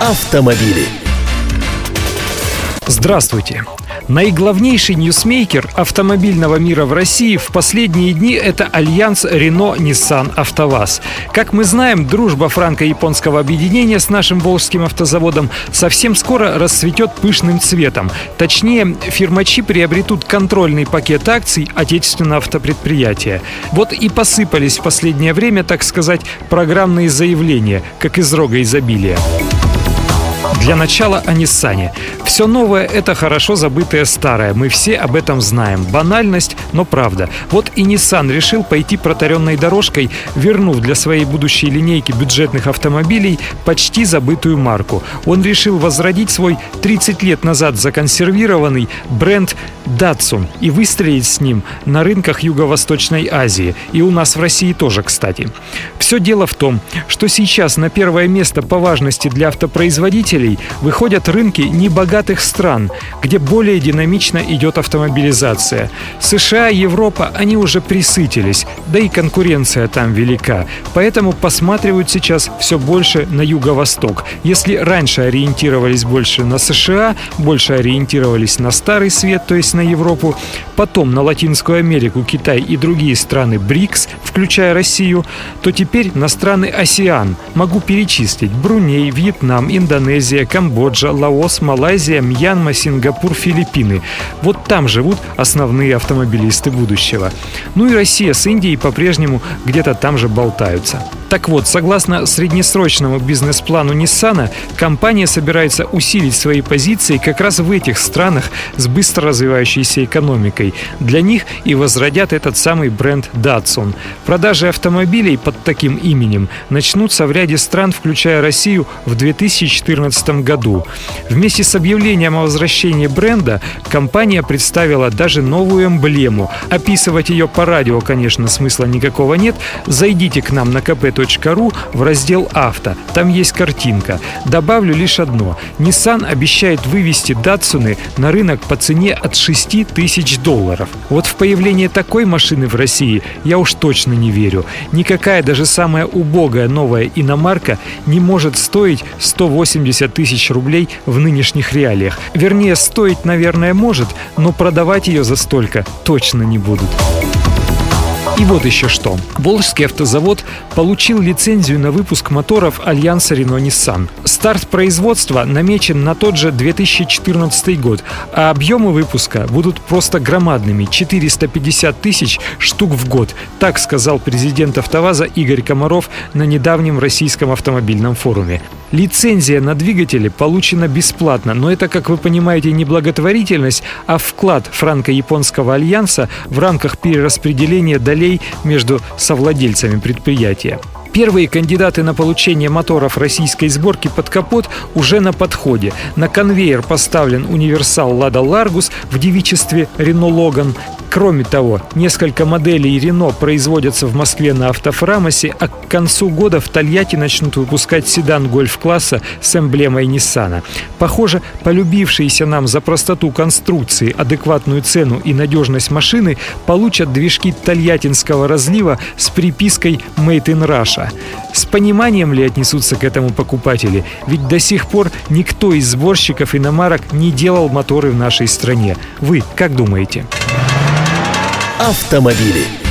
Автомобили. Здравствуйте! Наиглавнейший ньюсмейкер автомобильного мира в России в последние дни – это альянс Рено-Ниссан-АвтоВАЗ. Как мы знаем, дружба франко-японского объединения с нашим волжским автозаводом совсем скоро расцветет пышным цветом. Точнее, фирмачи приобретут контрольный пакет акций отечественного автопредприятия. Вот и посыпались в последнее время, так сказать, программные заявления, как из рога изобилия. Для начала о Ниссане. Все новое – это хорошо забытое старое. Мы все об этом знаем. Банальность, но правда. Вот и Nissan решил пойти протаренной дорожкой, вернув для своей будущей линейки бюджетных автомобилей почти забытую марку. Он решил возродить свой 30 лет назад законсервированный бренд Datsun и выстрелить с ним на рынках Юго-Восточной Азии. И у нас в России тоже, кстати. Все дело в том, что сейчас на первое место по важности для автопроизводителей выходят рынки небогатых стран, где более динамично идет автомобилизация. США, Европа, они уже присытились, да и конкуренция там велика. Поэтому посматривают сейчас все больше на юго-восток. Если раньше ориентировались больше на США, больше ориентировались на Старый Свет, то есть на Европу, потом на Латинскую Америку, Китай и другие страны БРИКС, включая Россию, то теперь на страны АСИАН. Могу перечислить Бруней, Вьетнам, Индонезия, Камбоджа, Лаос, Малайзия, Мьянма, Сингапур, Филиппины. Вот там живут основные автомобилисты будущего. Ну и Россия с Индией по-прежнему где-то там же болтаются. Так вот, согласно среднесрочному бизнес-плану Nissan, компания собирается усилить свои позиции как раз в этих странах с быстро развивающейся экономикой. Для них и возродят этот самый бренд Datsun. Продажи автомобилей под таким именем начнутся в ряде стран, включая Россию, в 2014 году. Вместе с объявлением о возвращении бренда компания представила даже новую эмблему. Описывать ее по радио, конечно, смысла никакого нет. Зайдите к нам на kp.ru в раздел «Авто». Там есть картинка. Добавлю лишь одно. Nissan обещает вывести Датсуны на рынок по цене от 6 тысяч долларов. Вот в появление такой машины в России я уж точно не верю. Никакая даже самая убогая новая иномарка не может стоить 180 тысяч рублей в нынешних реалиях. Вернее, стоить, наверное, может, но продавать ее за столько точно не будут. И вот еще что. Волжский автозавод получил лицензию на выпуск моторов Альянса Рено-Ниссан. Старт производства намечен на тот же 2014 год, а объемы выпуска будут просто громадными – 450 тысяч штук в год. Так сказал президент «АвтоВАЗа» Игорь Комаров на недавнем российском автомобильном форуме. Лицензия на двигатели получена бесплатно, но это, как вы понимаете, не благотворительность, а вклад франко-японского альянса в рамках перераспределения долей между совладельцами предприятия. Первые кандидаты на получение моторов российской сборки под капот уже на подходе. На конвейер поставлен универсал «Лада Ларгус» в девичестве «Рено Логан». Кроме того, несколько моделей Рено производятся в Москве на автофрамосе, а к концу года в Тольятти начнут выпускать седан гольф-класса с эмблемой Ниссана. Похоже, полюбившиеся нам за простоту конструкции, адекватную цену и надежность машины получат движки тольяттинского разлива с припиской «Made in Russia». С пониманием ли отнесутся к этому покупатели? Ведь до сих пор никто из сборщиков иномарок не делал моторы в нашей стране. Вы как думаете? Автомобили.